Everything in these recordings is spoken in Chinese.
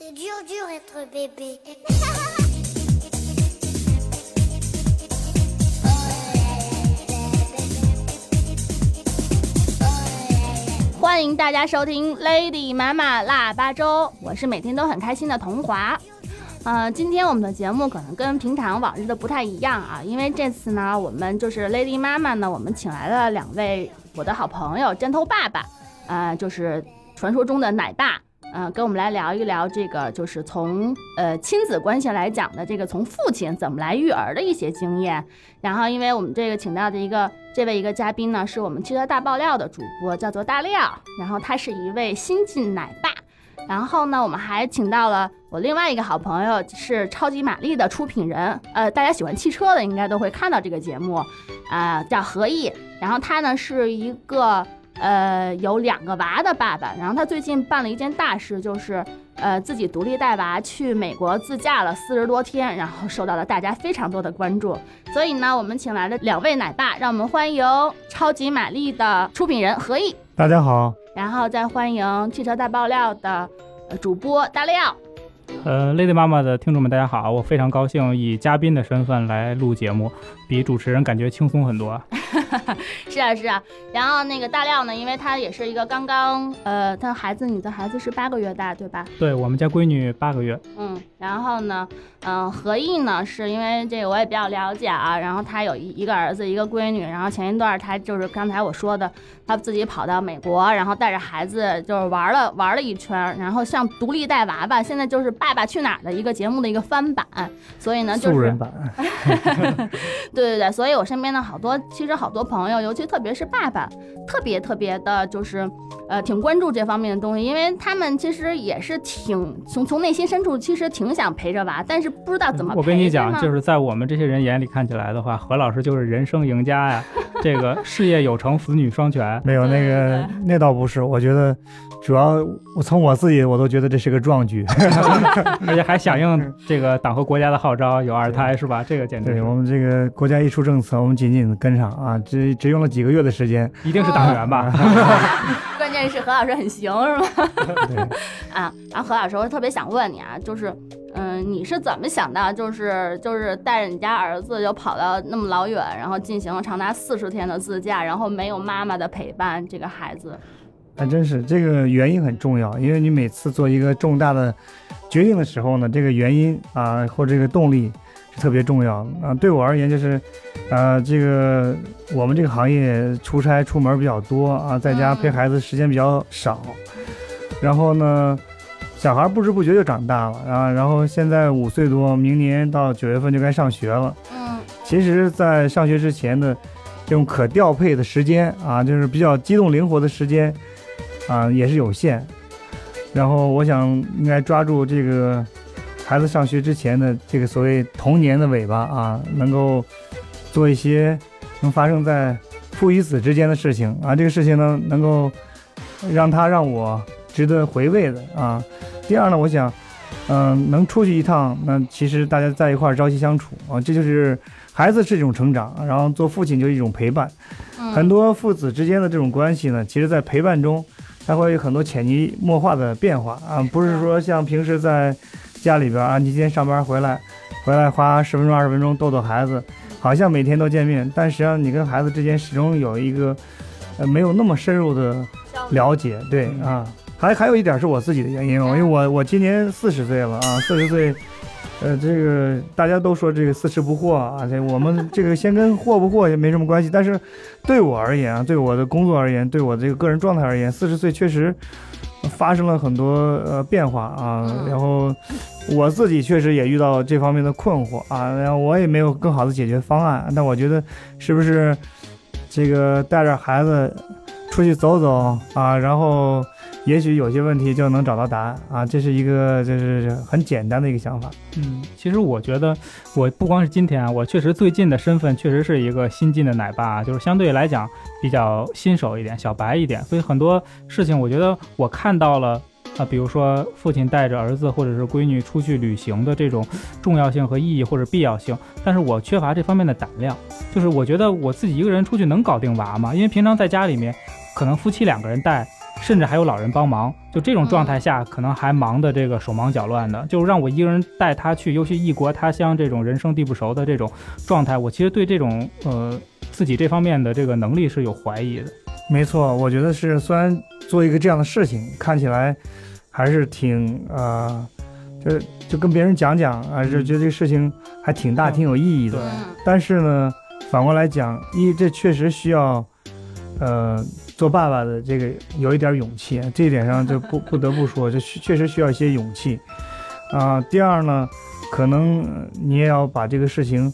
C'est dur, dur être bébé. 欢迎大家收听 Lady 妈妈腊八粥，我是每天都很开心的童华。呃，今天我们的节目可能跟平常往日的不太一样啊，因为这次呢，我们就是 Lady 妈妈呢，我们请来了两位我的好朋友，针头爸爸，呃，就是传说中的奶爸，嗯、跟我们来聊一聊这个，就是从呃亲子关系来讲的这个从父亲怎么来育儿的一些经验。然后，因为我们这个请到的一个这位一个嘉宾呢，是我们汽车大爆料的主播，叫做大料，然后他是一位新晋奶爸。然后呢，我们还请到了我另外一个好朋友，是超级玛丽的出品人，呃，大家喜欢汽车的应该都会看到这个节目，啊、叫何毅。然后他呢是一个呃有两个娃的爸爸，然后他最近办了一件大事，就是呃自己独立带娃去美国自驾了四十多天，然后受到了大家非常多的关注。所以呢，我们请来了两位奶爸，让我们欢迎超级玛丽的出品人何毅，大家好，然后再欢迎汽车大爆料的呃主播大廖。呃，Lady 妈妈的听众们，大家好，我非常高兴以嘉宾的身份来录节目，比主持人感觉轻松很多。是啊是啊，然后那个大亮呢，因为他也是一个刚刚呃，他孩子，你的孩子是八个月大对吧？对我们家闺女八个月，嗯，然后呢，嗯、何毅呢，是因为这个我也比较了解啊，然后他有一一个儿子一个闺女，然后前一段他就是刚才我说的，他自己跑到美国，然后带着孩子就是玩了玩了一圈，然后像独立带娃娃，现在就是《爸爸去哪儿》的一个节目的一个翻版，所以呢，就是素人版。对对对，所以我身边的好多，其实好多朋友，尤其特别是爸爸，特别特别的，就是，呃，挺关注这方面的东西，因为他们其实也是挺从从内心深处，其实挺想陪着娃，但是不知道怎么陪。我跟你讲，就是在我们这些人眼里看起来的话，何老师就是人生赢家呀，这个事业有成，子女双全。没有那个，那倒不是。我觉得，主要我从我自己我都觉得这是个壮举。而且还响应这个党和国家的号召，有二胎是吧？这个简直对我们这个国家一出政策，我们紧紧的跟上啊！只只用了几个月的时间。一定是党员吧？关键是何老师很行，是吗？对，啊，然后何老师，我特别想问你啊，就是，嗯、你是怎么想到，就是就是带着你家儿子就跑到那么老远，然后进行了长达四十天的自驾，然后没有妈妈的陪伴，这个孩子，还真是这个原因很重要，因为你每次做一个重大的决定的时候呢，这个原因啊或者这个动力是特别重要的啊。对我而言，就是，呃，这个我们这个行业出差出门比较多啊，在家陪嗯孩子时间比较少，然后呢。小孩不知不觉就长大了啊，然后现在五岁多，明年到九月份就该上学了。嗯其实，在上学之前的这种可调配的时间啊，就是比较机动灵活的时间啊，也是有限。然后，我想应该抓住这个孩子上学之前的这个所谓童年的尾巴啊，能够做一些能发生在父与子之间的事情啊，这个事情呢，能够让他让我值得回味的啊。第二呢，我想，嗯、能出去一趟，那其实大家在一块儿朝夕相处啊，这就是孩子是一种成长，然后做父亲就是一种陪伴。嗯，很多父子之间的这种关系呢，其实在陪伴中，它会有很多潜移默化的变化啊，不是说像平时在家里边啊，你今天上班回来，回来花十分钟二十分钟逗逗孩子，好像每天都见面，但实际上你跟孩子之间始终有一个呃没有那么深入的了解，对嗯啊，还还有一点是我自己的原因，因为我我今年四十岁了啊，四十岁，呃，这个大家都说这个四十不惑啊，这我们这个先跟惑不惑也没什么关系，但是对我而言啊，对我的工作而言，对我这个个人状态而言，四十岁确实发生了很多呃变化啊，嗯。然后我自己确实也遇到这方面的困惑啊，然后我也没有更好的解决方案，但我觉得是不是这个带着孩子出去走走啊，然后也许有些问题就能找到答案啊，这是一个就是很简单的一个想法。嗯，其实我觉得，我不光是今天啊，我确实最近的身份确实是一个新晋的奶爸，啊就是相对来讲比较新手一点、小白一点，所以很多事情我觉得我看到了。啊，比如说父亲带着儿子或者是闺女出去旅行的这种重要性和意义或者必要性，但是我缺乏这方面的胆量。就是我觉得我自己一个人出去能搞定娃吗？因为平常在家里面，可能夫妻两个人带，甚至还有老人帮忙。就这种状态下，可能还忙得这个手忙脚乱的，就让我一个人带他去，尤其异国他乡这种人生地不熟的这种状态，我其实对这种呃自己这方面的这个能力是有怀疑的。没错，我觉得是，虽然做一个这样的事情看起来还是挺呃，就就跟别人讲讲啊，就觉得这个事情还挺大、嗯挺有意义的。嗯但是呢，反过来讲，一这确实需要，呃，做爸爸的这个有一点勇气，这一点上就不 不得不说，这确确实需要一些勇气啊、第二呢，可能呃你也要把这个事情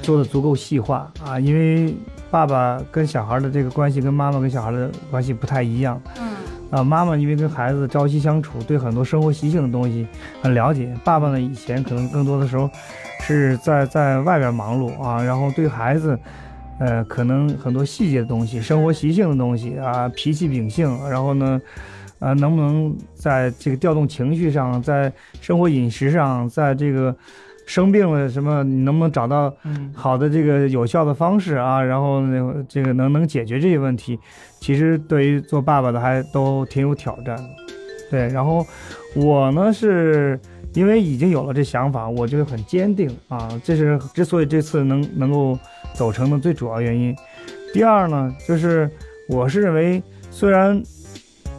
做的足够细化啊，因为爸爸跟小孩的这个关系跟妈妈跟小孩的关系不太一样。嗯啊，妈妈因为跟孩子朝夕相处，对很多生活习性的东西很了解。爸爸呢，以前可能更多的时候是在在外边忙碌啊，然后对孩子，呃，可能很多细节的东西、生活习性的东西啊，脾气秉性，然后呢，啊，能不能在这个调动情绪上，在生活饮食上，在这个生病了什么，你能不能找到嗯好的这个有效的方式啊，然后那个这个能能解决这些问题，其实对于做爸爸的还都挺有挑战的。对，然后我呢是因为已经有了这想法，我就很坚定啊，这是之所以这次能能够走成的最主要原因。第二呢，就是我是认为虽然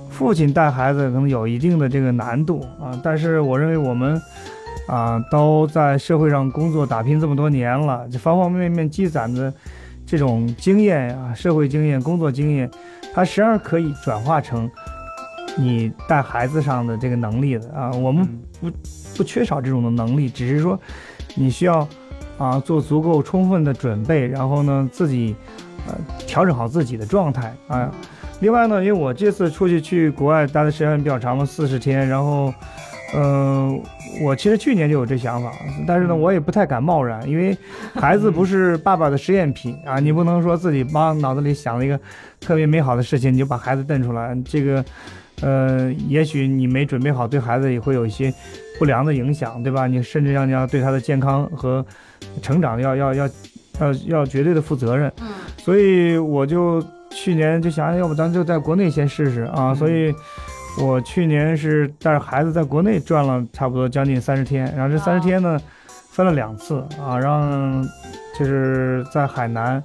父亲带孩子可能有一定的这个难度啊，但是我认为我们。啊，都在社会上工作打拼这么多年了，这方方面面积攒的这种经验呀、社会经验、工作经验，它实际上可以转化成你带孩子上的这个能力的啊。我们不不缺少这种的能力，只是说你需要啊做足够充分的准备，然后呢自己呃调整好自己的状态啊。另外呢，因为我这次出去去国外待的时间比较长嘛，四十天，然后，嗯、我其实去年就有这想法，但是呢，嗯我也不太敢贸然，因为孩子不是 爸爸的实验品啊，你不能说自己帮脑子里想了一个特别美好的事情，你就把孩子瞪出来，这个，呃，也许你没准备好，对孩子也会有一些不良的影响，对吧？你甚至让你要对他的健康和成长要要要要要绝对的负责任。嗯所以我就去年就想，要不咱就在国内先试试啊。嗯所以，我去年是带着孩子在国内转了差不多将近三十天，然后这三十天呢，分了两次啊，让就是在海南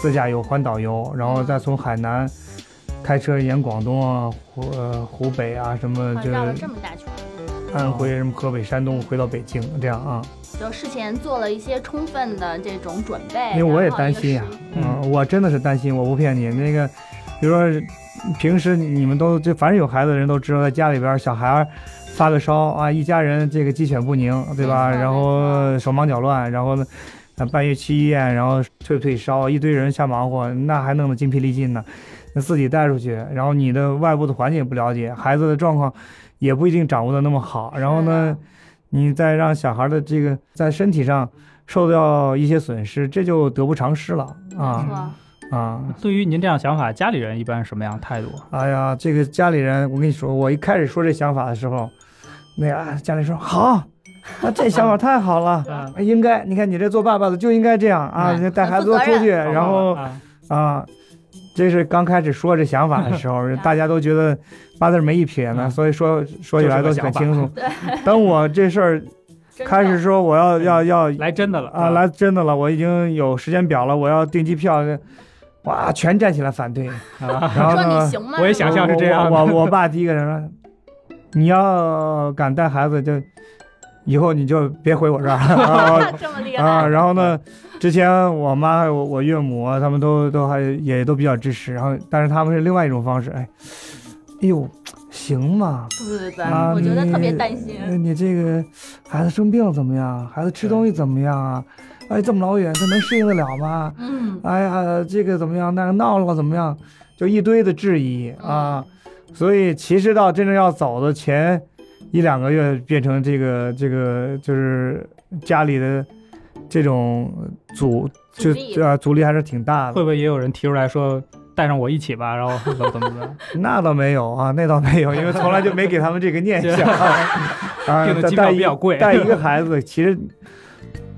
自驾游环岛游，然后再从海南开车沿广东啊、湖呃湖北啊什么就啊绕了这么大圈儿，安徽、什么河北、山东回到北京这样啊。就事前做了一些充分的这种准备。因为我也担心呀、时嗯，我真的是担心，我不骗你。那个，比如说平时你们都就凡是有孩子的人都知道，在家里边小孩发个烧啊，一家人这个鸡犬不宁，对吧？然后手忙脚乱，然后呢，啊半夜去医院，然后退不退烧，一堆人瞎忙活，那还弄得精疲力尽呢。那自己带出去，然后你的外部的环境也不了解，孩子的状况也不一定掌握的那么好，然后呢？你再让小孩的这个在身体上受到一些损失，这就得不偿失了没啊错。啊！对于您这样想法，家里人一般是什么样态度？哎呀，这个家里人，我跟你说，我一开始说这想法的时候，那个啊家里说好，啊这想法太好了，应该，你看你这做爸爸的就应该这样啊，带孩子多出去，然后啊啊，这是刚开始说这想法的时候，大家都觉得八字没一撇呢，嗯所以说说起来都很轻松。对，等我这事儿开始说我要要要来真的了啊，来真的了，我已经有时间表了，我要订机票，哇，全站起来反对。啊！然后说你呢，行吗？我也想象是这样我我我爸第一个人说，你要敢带孩子，就以后你就别回我这儿啊 这么厉害啊。然后呢，之前我妈、我我岳母啊，他们都都还也都比较支持，然后但是他们是另外一种方式，哎，哎呦，行吗？对对对，啊我觉得特别担心。呃你这个孩子生病了怎么样？孩子吃东西怎么样啊？哎，这么老远，他能适应得了吗？嗯，哎呀，这个怎么样？那个闹了怎么样？就一堆的质疑啊。所以其实到真正要走的前一两个月，变成这个这个就是家里的这种阻就阻啊阻力还是挺大的。会不会也有人提出来说带上我一起吧，然后 怎么怎么的？那倒没有啊，那倒没有，因为从来就没给他们这个念想啊。订的机票带一比较贵带一个孩子，其实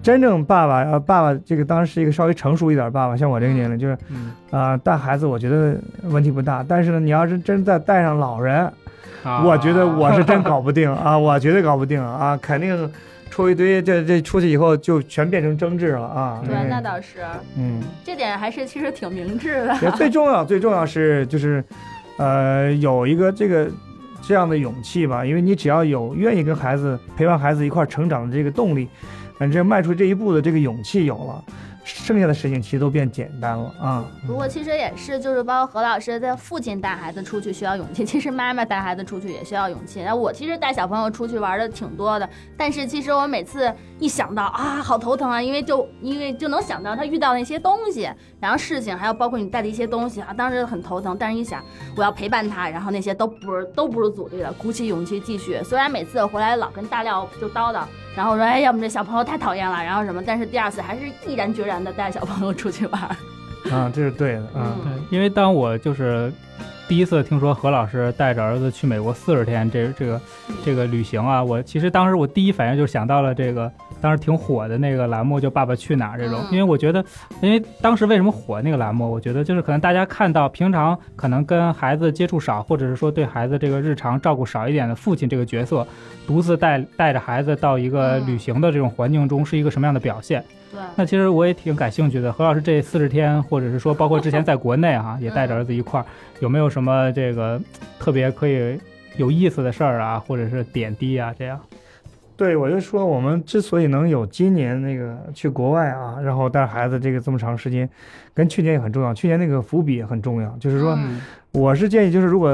真正爸爸呃爸爸这个当时是一个稍微成熟一点的爸爸，像我这个年龄就是嗯啊、带孩子我觉得问题不大，但是呢，你要是真再带上老人，啊我觉得我是真搞不定啊，我绝对搞不定啊，肯定出一堆这这出去以后就全变成争执了啊。对，嗯那倒是，嗯，这点还是其实挺明智的。也最重要最重要是就是，呃，有一个这个这样的勇气吧，因为你只要有愿意跟孩子陪伴孩子一块儿成长的这个动力，反正迈出这一步的这个勇气有了，剩下的事情其实都变简单了啊。不过其实也是，就是包括何老师在父亲带孩子出去需要勇气，其实妈妈带孩子出去也需要勇气。然后我其实带小朋友出去玩的挺多的，但是其实我每次一想到啊，好头疼啊，因为就因为就能想到他遇到那些东西，然后事情，还有包括你带的一些东西啊，当时很头疼。但是一想，我要陪伴他，然后那些都不是都不是阻力了，鼓起勇气继续。虽然每次回来老跟大廖就叨叨，然后说哎呀，我们这小朋友太讨厌了，然后什么，但是第二次还是毅然决然的带小朋友出去玩。啊，这是对的啊。嗯对，因为当我就是第一次听说何老师带着儿子去美国四十天这这个这个旅行啊，我其实当时我第一反应就想到了这个当时挺火的那个栏目，就《爸爸去哪儿》这种，嗯。因为我觉得，因为当时为什么火那个栏目，我觉得就是可能大家看到平常可能跟孩子接触少，或者是说对孩子这个日常照顾少一点的父亲这个角色，独自带带着孩子到一个嗯。旅行的这种环境中是一个什么样的表现。对。那其实我也挺感兴趣的，何老师这四十天，或者是说包括之前在国内哈、也带着儿子一块儿，有没有什么这个特别可以有意思的事儿啊，或者是点滴啊这样？对，我就说我们之所以能有今年那个去国外啊，然后带孩子这个这么长时间，跟去年也很重要。去年那个伏笔也很重要，就是说，嗯我是建议，就是如果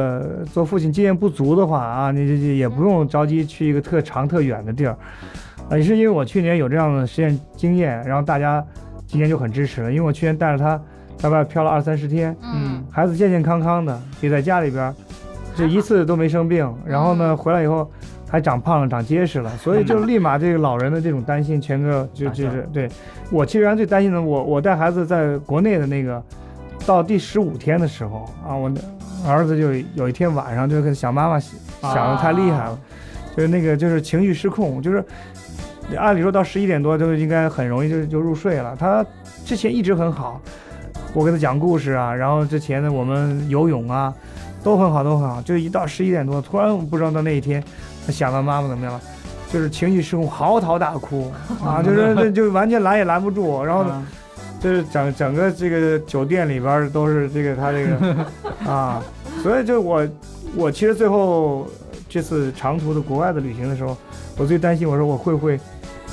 做父亲经验不足的话啊，你这这也不用着急去一个特长特远的地儿，啊，也是因为我去年有这样的实验经验，然后大家今年就很支持了，因为我去年带着他在外漂了二三十天，嗯孩子健健康康的，也在家里边儿，这一次都没生病，然后呢回来以后还长胖了，长结实了，所以就立马这个老人的这种担心全个就就是对我其实最担心的，我我带孩子在国内的那个到第十五天的时候啊，我的儿子就有一天晚上就跟想妈妈想的太厉害了，就是那个就是情绪失控，就是按理说到十一点多就应该很容易就就入睡了，他之前一直很好。我给他讲故事啊，然后之前呢我们游泳啊，都很好，都很好。就一到十一点多，突然不知道到那一天，他想到妈妈怎么样了，就是情绪失控，嚎啕大哭啊，就是这就完全拦也拦不住。然后啊就是整整个这个酒店里边都是这个他这个 啊，所以就我我其实最后这次长途的国外的旅行的时候，我最担心我说我会不会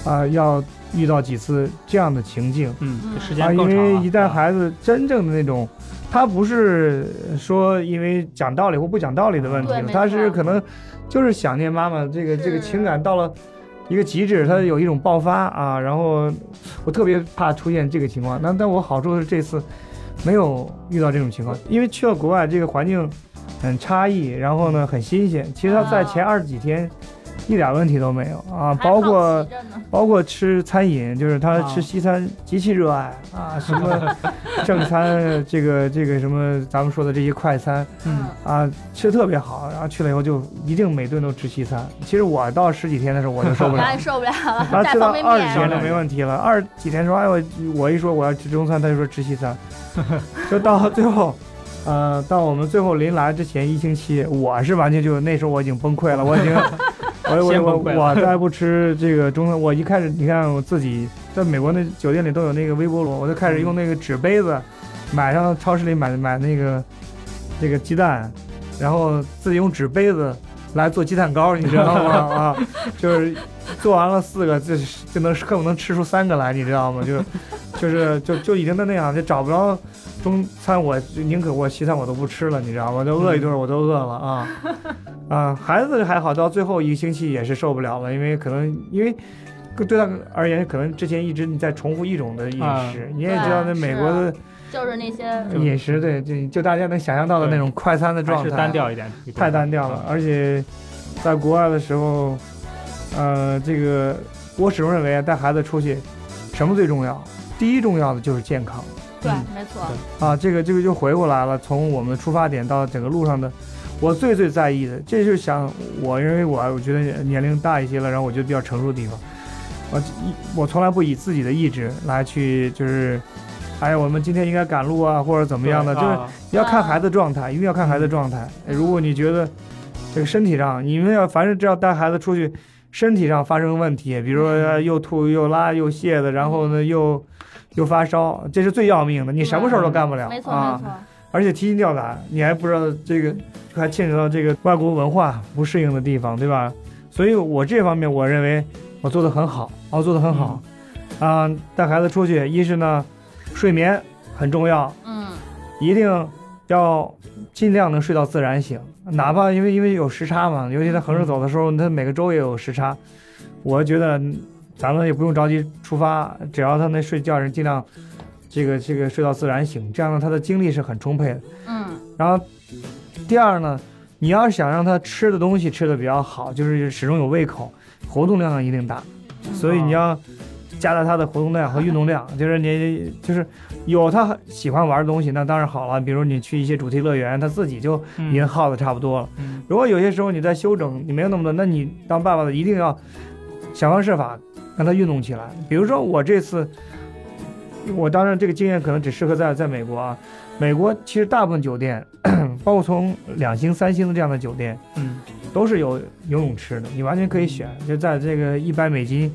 啊要遇到几次这样的情境。嗯，时啊，因间更长了。为一旦孩子真正的那种，他不是说因为讲道理或不讲道理的问题了，他是可能就是想念妈妈，这个这个情感到了一个极致，他有一种爆发啊。然后我特别怕出现这个情况，那但我好处是这次没有遇到这种情况，因为去了国外这个环境很差异，然后呢很新鲜。其实他在前二十几天一点问题都没有啊，包括。包括吃餐饮，就是他啊吃西餐极其热爱啊，什么 正餐，这个这个什么咱们说的这些快餐嗯啊，吃的特别好。然后去了以后就一定每顿都吃西餐。其实我到十几天的时候我就受不了 受不了了，他吃到。二十天就没问题了。二十几天说，哎我我一说我要吃中餐，他就说吃西餐，就到最后。呃，到我们最后临来之前一星期，我是完全就那时候我已经崩溃了，我已经，我我我我再不吃这个中餐，我一开始你看我自己在美国那酒店里都有那个微波炉，我就开始用那个纸杯子，买上超市里买买那个那个鸡蛋，然后自己用纸杯子来做鸡蛋糕，你知道吗？啊，就是做完了四个，就就能恨不能吃出三个来，你知道吗？就 就是就就已经都那样，就找不着中餐，我就宁可我西餐我都不吃了，你知道吗？就饿一顿我都饿了啊 啊！孩子还好，到最后一个星期也是受不了了，因为可能因为。对他而言，可能之前一直你在重复一种的饮啊食，你也知道，那美国的就是那些饮食，对，就就大家能想象到的那种快餐的还状态，是单调一点，太单调了。而且在国外的时候，呃，这个我始终认为带孩子出去，什么最重要？第一重要的就是健康对嗯，没错，啊！这个这个就回过来了，从我们的出发点到整个路上的，我最最在意的，这就是想我认为我我觉得年龄大一些了，然后我觉得比较成熟的地方。我一我从来不以自己的意志来去就是，哎呀，我们今天应该赶路啊，或者怎么样的，就是啊要看孩子状态，一定要看孩子状态。哎如果你觉得这个身体上，你们要凡是只要带孩子出去，身体上发生问题，比如说呃又吐又拉又泻的，然后呢又又发烧，这是最要命的，你什么事儿都干不了没错啊。没。错，而且提心吊胆，你还不知道这个还牵扯到这个外国文化不适应的地方，对吧？所以我这方面我认为我做的很好，我做的很好，啊、带孩子出去，一是呢，睡眠很重要，嗯。一定要尽量能睡到自然醒，哪怕因为因为有时差嘛，尤其在横着走的时候，它每个周也有时差，我觉得咱们也不用着急出发，只要他那睡觉人尽量这个这个睡到自然醒，这样呢他的精力是很充沛的。嗯。然后第二呢，你要是想让他吃的东西吃的比较好，就是始终有胃口，活动量一定大，所以你要加大他的活动量和运动量，就是你就是有他喜欢玩的东西，那当然好了。比如你去一些主题乐园，他自己就已经耗的差不多了。嗯如果有些时候你在休整，你没有那么多，那你当爸爸的一定要想方设法让他运动起来。比如说我这次，我当然这个经验可能只适合在在美国啊。美国其实大部分酒店，包括从两星、三星的这样的酒店，嗯都是有游泳池的，你完全可以选，就在这个一百美金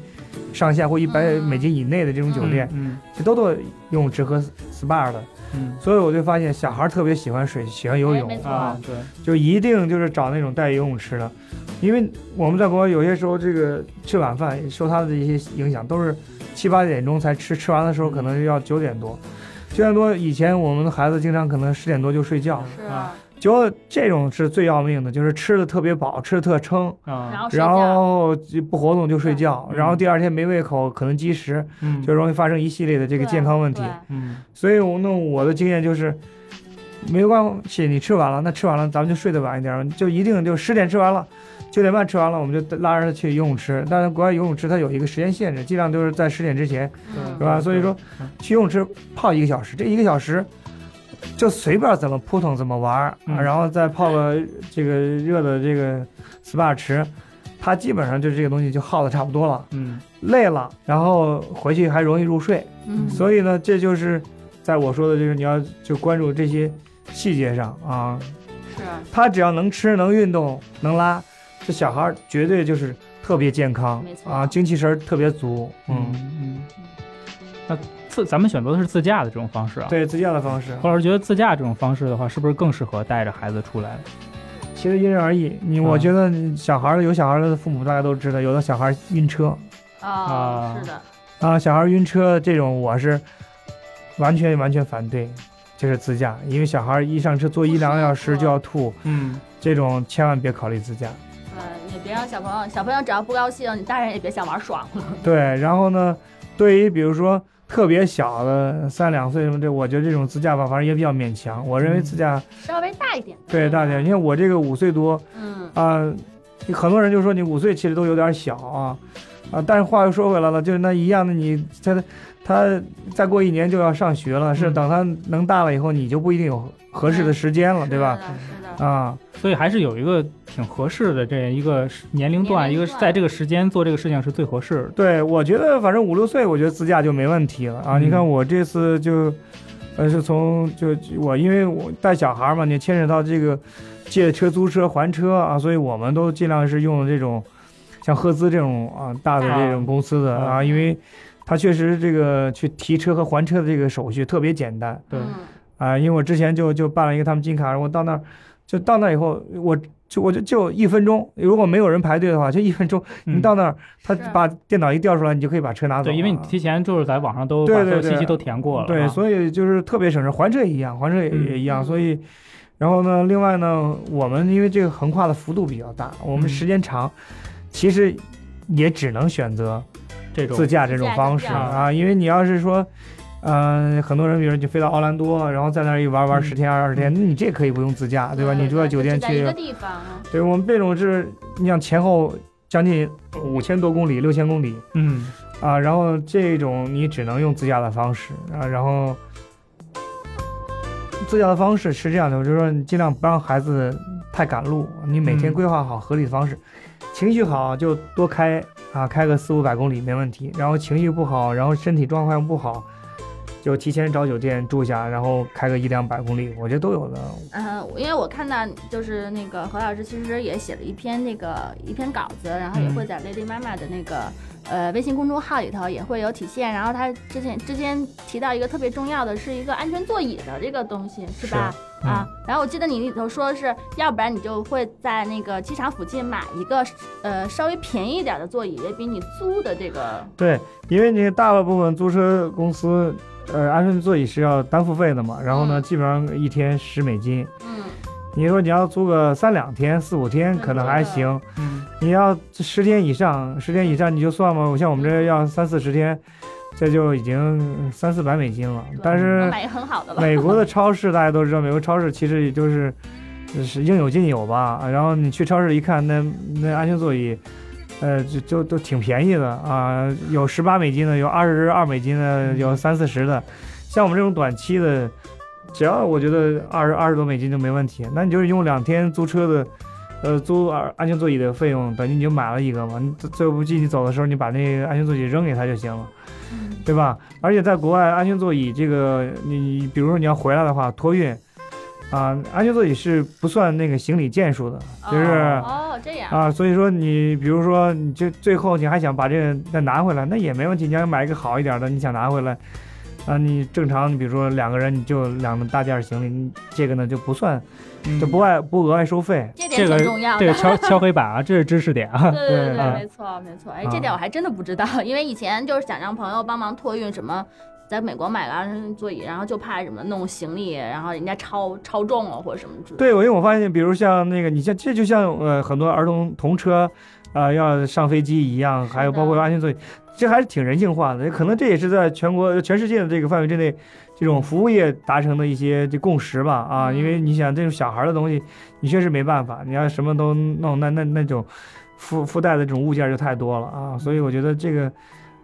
上下或一百嗯。美金以内的这种酒店，嗯其实都都有游泳池和 SPA 的。嗯。所以我就发现小孩特别喜欢水，喜欢游泳。啊对。就一定就是找那种带游泳池的，因为我们在国外有些时候这个吃晚饭受他的一些影响，都是七八点钟才吃，吃完的时候可能要九点多。九点多以前，我们的孩子经常可能十点多就睡觉，是啊就这种是最要命的，就是吃的特别饱，吃的特撑，啊然然后就不活动就睡觉，嗯然后第二天没胃口，可能积食，嗯就容易发生一系列的这个健康问题。嗯所以我那我的经验就是，没关系，你吃完了，那吃完了咱们就睡得晚一点，就一定就十点吃完了，九点半吃完了，我们就拉着他去游泳池。但是国外游泳池它有一个时间限制，尽量都是在十点之前，嗯是吧？所以说嗯去游泳池泡一个小时，这一个小时就随便怎么扑腾怎么玩儿、然后再泡个这个热的这个 SPA 池，它基本上就这个东西就耗的差不多了，嗯累了，然后回去还容易入睡。嗯，所以呢，这就是在我说的这个，你要就关注这些细节上啊。是啊他只要能吃、能运动、能拉，这小孩儿绝对就是特别健康没错啊，精气神儿特别足。嗯嗯，嗯，那自咱们选择的是自驾的这种方式啊。对，自驾的方式，何老师觉得自驾这种方式的话，是不是更适合带着孩子出来？其实因人而异。你我啊觉得小孩儿有小孩儿的父母大家都知道，有的小孩儿晕车哦啊是的，啊，小孩儿晕车这种我是完全完全反对。就是自驾，因为小孩儿一上车坐一两个小时就要吐，嗯这种千万别考虑自驾。别让小朋友，小朋友只要不高兴，你大人也别想玩爽了。对，然后呢，对于比如说特别小的三两岁什么这，我觉得这种自驾吧，反正也比较勉强。我认为自驾稍微大一点，对大点，你看我这个五岁多嗯，啊、很多人就说你五岁其实都有点小啊啊，但是话又说回来了，就是那一样的你他他再过一年就要上学了，是嗯等他能大了以后，你就不一定有合适的时间了，对吧？是的，是的，啊，所以还是有一个挺合适的这一个年龄段，龄一个是在这个时间做这个事情是最合适的。对，我觉得反正五六岁，我觉得自驾就没问题了啊。嗯你看我这次就，呃，是从就我因为我带小孩嘛，你牵扯到这个借车、租车、还车啊，所以我们都尽量是用这种像赫兹这种啊大的这种公司的啊啊，因为它确实这个去提车和还车的这个手续特别简单对嗯啊。因为我之前就就办了一个他们金卡，我到那儿就到那儿以后，我就我就就一分钟，如果没有人排队的话，就一分钟，你嗯到那儿，他把电脑一调出来，你就可以把车拿走。对，因为你提前就是在网上都把所有信息都填过了啊。对，所以就是特别省事，还车也一样，还车也一样。嗯所以，然后呢，另外呢，我们因为这个横跨的幅度比较大，我们嗯时间长，其实也只能选择这种自驾这种方式啊。因为你要是说，嗯、很多人比如就飞到奥兰多，然后在那儿一玩玩嗯十天二十天，那你这可以不用自驾，对吧？你住在酒店去对我们这种是，你想前后将近五千多公里，六千公里。嗯啊，然后这种你只能用自驾的方式啊，然后自驾的方式是这样的，就是说你尽量不让孩子太赶路，你每天嗯规划好合理的方式，情绪好就多开啊，开个四五百公里没问题。然后情绪不好，然后身体状况不好，就提前找酒店住下，然后开个一两百公里，我觉得都有的。嗯，因为我看到就是那个何老师其实也写了一篇那个一篇稿子，然后也会在 Lady 妈妈的那个呃微信公众号里头也会有体现。然后他之前之前提到一个特别重要的是一个安全座椅的这个东西，是吧？嗯啊，然后我记得你里头说是要不然你就会在那个机场附近买一个呃稍微便宜一点的座椅，也比你租的这个对，因为你大部分租车公司，呃，安全座椅是要单付费的嘛。然后呢，嗯基本上一天十美金。嗯你说你要租个三两天、四五天，嗯可能还行。嗯，你要十天以上，十天以上你就算嘛。像我们这要三四十天，这就已经三四百美金了。但是买很好的了。美国的 超市大家都知道，美国超市其实也就是是应有尽有吧。然后你去超市一看，那那安全座椅，呃，就就都挺便宜的啊，有十八美金的，有二十二美金的，有三四十的。像我们这种短期的，只要我觉得二十二十多美金就没问题。那你就是用两天租车的。呃，租安安全座椅的费用，等于你就买了一个嘛。你最最不济你走的时候，你把那个安全座椅扔给他就行了。嗯对吧？而且在国外，安全座椅这个，你比如说你要回来的话，托运，啊，安全座椅是不算那个行李件数的，就是哦哦这样啊，所以说你比如说你就最后你还想把这个再拿回来，那也没问题。你要买一个好一点的，你想拿回来，啊，你正常你比如说两个人你就两个大件行李，你这个呢就不算，嗯就不外不额外收费。这这个点挺重要的。这个敲 敲黑板啊，这是知识点啊。对对对，没错没错。哎，啊这点我还真的不知道，因为以前就是想让朋友帮忙托运什么，在美国买个安全座椅，然后就怕什么弄行李，然后人家超超重了或者什么之类的。对，我因为我发现，比如像那个，你像这就像呃很多儿童童车，啊、要上飞机一样，还有包括安全座椅，这还是挺人性化的。可能这也是在全国全世界的这个范围之内，这种服务业达成的一些这共识吧。啊，嗯因为你想这种小孩的东西，你确实没办法，你要什么都弄，那那那种附附带的这种物件就太多了啊。所以我觉得这个。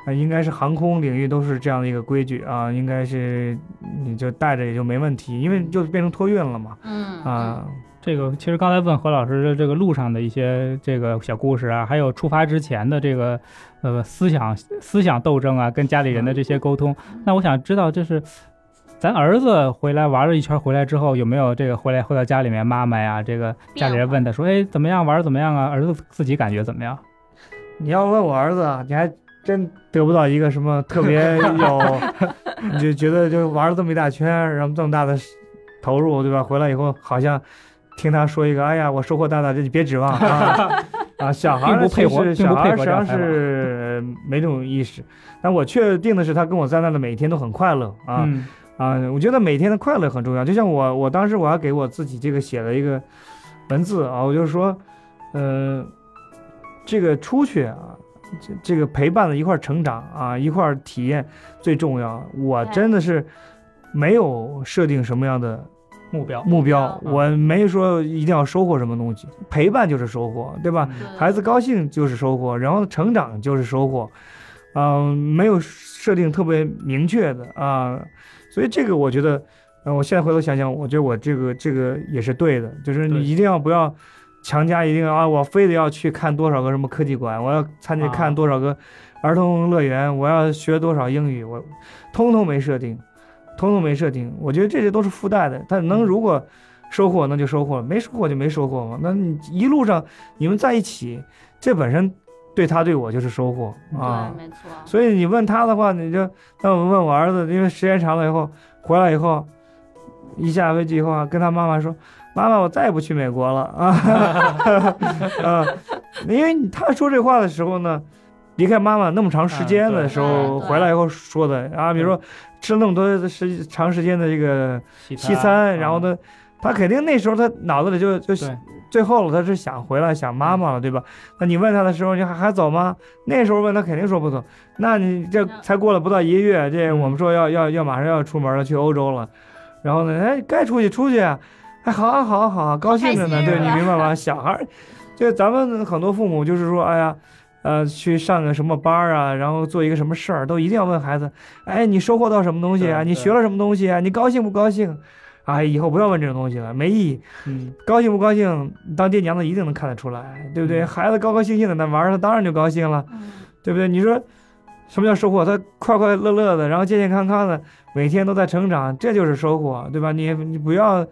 啊，应该是航空领域都是这样的一个规矩啊，应该是你就带着也就没问题，因为就变成托运了嘛。嗯啊，这个其实刚才问何老师的这个路上的一些这个小故事啊，还有出发之前的这个呃思想思想斗争啊，跟家里人的这些沟通，那我想知道，就是咱儿子回来玩了一圈回来之后，有没有这个回来回到家里面，妈妈呀，这个家里人问他说，哎，怎么样玩得怎么样啊？儿子自己感觉怎么样？你要问我儿子啊，你还真得不到一个什么 特别有，你就觉得就玩了这么一大圈，然后这么大的投入，对吧？回来以后好像听他说一个，哎呀，我收获大大，这你别指望 啊啊！小孩并不配合小孩儿实际上是没这种意识，但我确定的是，他跟我在那的每一天都很快乐啊。嗯啊，我觉得每天的快乐很重要。就像我，我当时我还给我自己这个写了一个文字啊，我就说，呃，这个出去啊，这这个陪伴的一块儿成长啊，一块儿体验最重要。我真的是没有设定什么样的目标，目标，嗯。我没说一定要收获什么东西，陪伴就是收获，对吧？嗯。孩子高兴就是收获，然后成长就是收获，嗯、没有设定特别明确的啊、所以这个我觉得，呃，我现在回头想想，我觉得我这个这个也是对的，就是你一定要不要强加一定要啊，我非得要去看多少个什么科技馆，我要参加啊看多少个儿童乐园，我要学多少英语，我通通没设定，通通没设定，我觉得这些都是附带的，但能嗯如果。收获那就收获，没收获就没收获嘛。那你一路上你们在一起，这本身对他对我就是收获啊。对，没错。所以你问他的话，你就那我问我儿子，因为时间长了以后回来以后，一下飞机以后啊，跟他妈妈说：“妈妈，我再也不去美国了啊！” 啊，因为他说这话的时候呢，离开妈妈那么长时间的时候，回来以后说的啊，比如说吃了那么多的时长时间的这个西西餐，然后呢，呢，他肯定那时候他脑子里就就对最后了，他是想回来想妈妈了，对吧？那你问他的时候，你还还走吗？那时候问他肯定说不走。那你这才过了不到一个月，这嗯我们说要要要马上要出门了，去欧洲了，然后呢，哎，该出去出去啊，哎，好啊好啊好啊，高兴着呢，对你明白吗？小孩儿，就咱们很多父母就是说，哎呀。呃，去上个什么班儿啊，然后做一个什么事儿，都一定要问孩子，哎，你收获到什么东西啊？你学了什么东西啊？你高兴不高兴？哎，以后不要问这种东西了，没意义。嗯高兴不高兴，当爹娘的一定能看得出来，对不对？孩子高高兴兴的，那玩儿他当然就高兴了，嗯对不对？你说什么叫收获？他快快乐乐的，然后健健康康的，每天都在成长，这就是收获，对吧？你你不要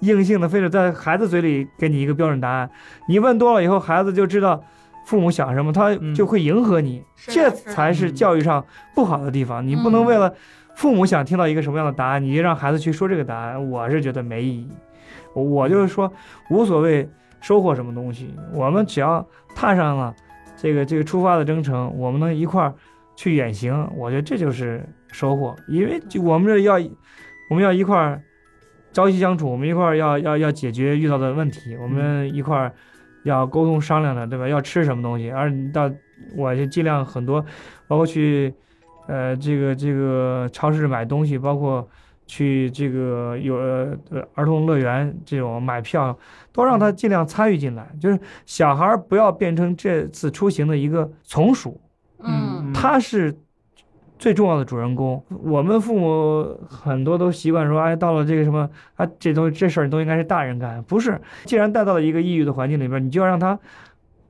硬性的非得在孩子嘴里给你一个标准答案，你问多了以后，孩子就知道父母想什么，他嗯就会迎合你，这才是教育上不好的地方。你不能嗯为了父母想听到一个什么样的答案，你就让孩子去说这个答案，我是觉得没意义。我我就是说，无所谓收获什么东西，我们只要踏上了这个这个出发的征程，我们能一块儿去远行，我觉得这就是收获。因为就我们这要我们要一块儿朝夕相处，我们一块儿要要要解决遇到的问题，我们一块儿要沟通商量的，对吧？要吃什么东西，而到我就尽量很多，包括去呃这个这个超市买东西，包括。去这个有呃儿童乐园这种买票，都让他尽量参与进来。就是小孩儿不要变成这次出行的一个从属，嗯他是最重要的主人公。我们父母很多都习惯说，哎，到了这个什么啊，这东西这事儿都应该是大人干，不是？既然带到了一个抑郁的环境里边，你就要让他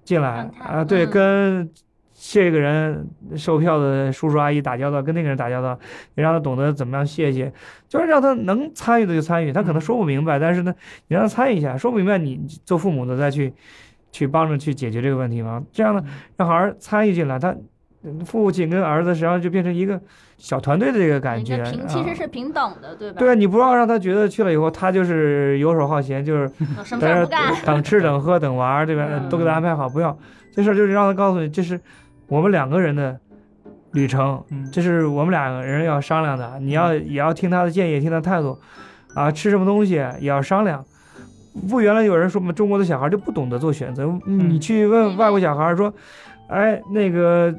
进来啊，对，嗯跟这个人售票的叔叔阿姨打交道，跟那个人打交道，你让他懂得怎么样谢谢，就是让他能参与的就参与。他可能说不明白，但是呢，你让他参与一下，说不明白，你做父母的再去去帮着去解决这个问题嘛。这样呢，让孩儿参与进来，他父亲跟儿子实际上就变成一个小团队的这个感觉平其啊实是平等的，对吧？对啊，你不要让他觉得去了以后，他就是游手好闲，就是嗯什么事儿儿不干。等吃等喝等玩儿，对吧？嗯都给他安排好，不要这事儿就是让他告诉你，这是我们两个人的旅程，嗯这是我们两个人要商量的，你要也要听他的建议，听他态度，啊，吃什么东西也要商量。不，原来有人说我们中国的小孩就不懂得做选择，嗯你去问外国小孩说，哎，那个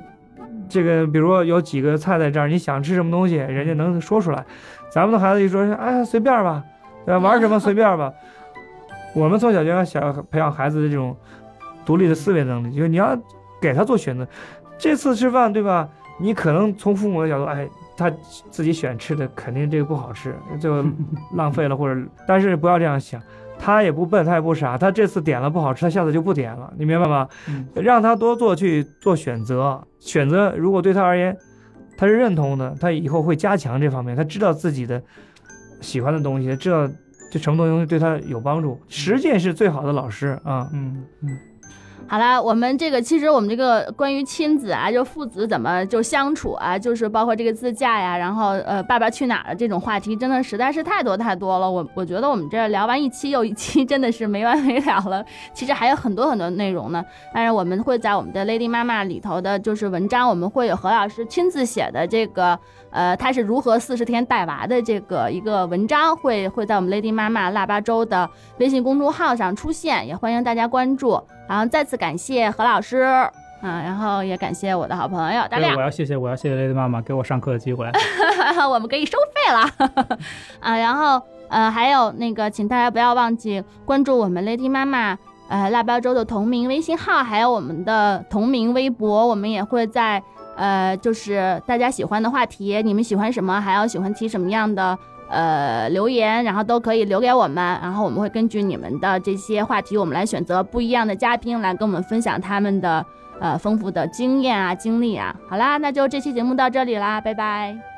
这个，比如说有几个菜在这儿，你想吃什么东西，人家能说出来。咱们的孩子一说，哎，随便吧，对吧？玩什么 随便吧。我们从小就要想培养孩子的这种独立的思维能力，就是你要给他做选择。这次吃饭，对吧？你可能从父母的角度，哎，他自己选吃的，肯定这个不好吃，就浪费了，或者，但是不要这样想。他也不笨，他也不傻，他这次点了不好吃，他下次就不点了，你明白吗？嗯让他多做去做选择，选择如果对他而言他是认同的，他以后会加强这方面，他知道自己的喜欢的东西，知道这什么东西对他有帮助。实践是最好的老师啊。嗯嗯好啦，我们这个其实我们这个关于亲子啊，就父子怎么就相处啊，就是包括这个自驾呀，然后呃爸爸去哪儿的这种话题，真的实在是太多太多了。我 我觉得我们这聊完一期又一期，真的是没完没了了。其实还有很多很多内容呢，但是我们会在我们的 Lady 妈妈里头的，就是文章，我们会有何老师亲自写的这个。呃，他是如何四十天带娃的这个一个文章会会在我们 Lady 妈妈腊八粥的微信公众号上出现，也欢迎大家关注。然后再次感谢何老师，啊，然后也感谢我的好朋友大对，亮我，要谢谢，我要谢谢 Lady 妈妈给我上课的机会。我们可以收费了 啊。然后呃，还有那个，请大家不要忘记关注我们 Lady 妈妈呃腊八粥的同名微信号，还有我们的同名微博，我们也会在。呃，就是大家喜欢的话题，你们喜欢什么，还要喜欢提什么样的呃留言，然后都可以留给我们，然后我们会根据你们的这些话题，我们来选择不一样的嘉宾来跟我们分享他们的呃丰富的经验啊、经历啊。好啦，那就这期节目到这里啦，拜拜。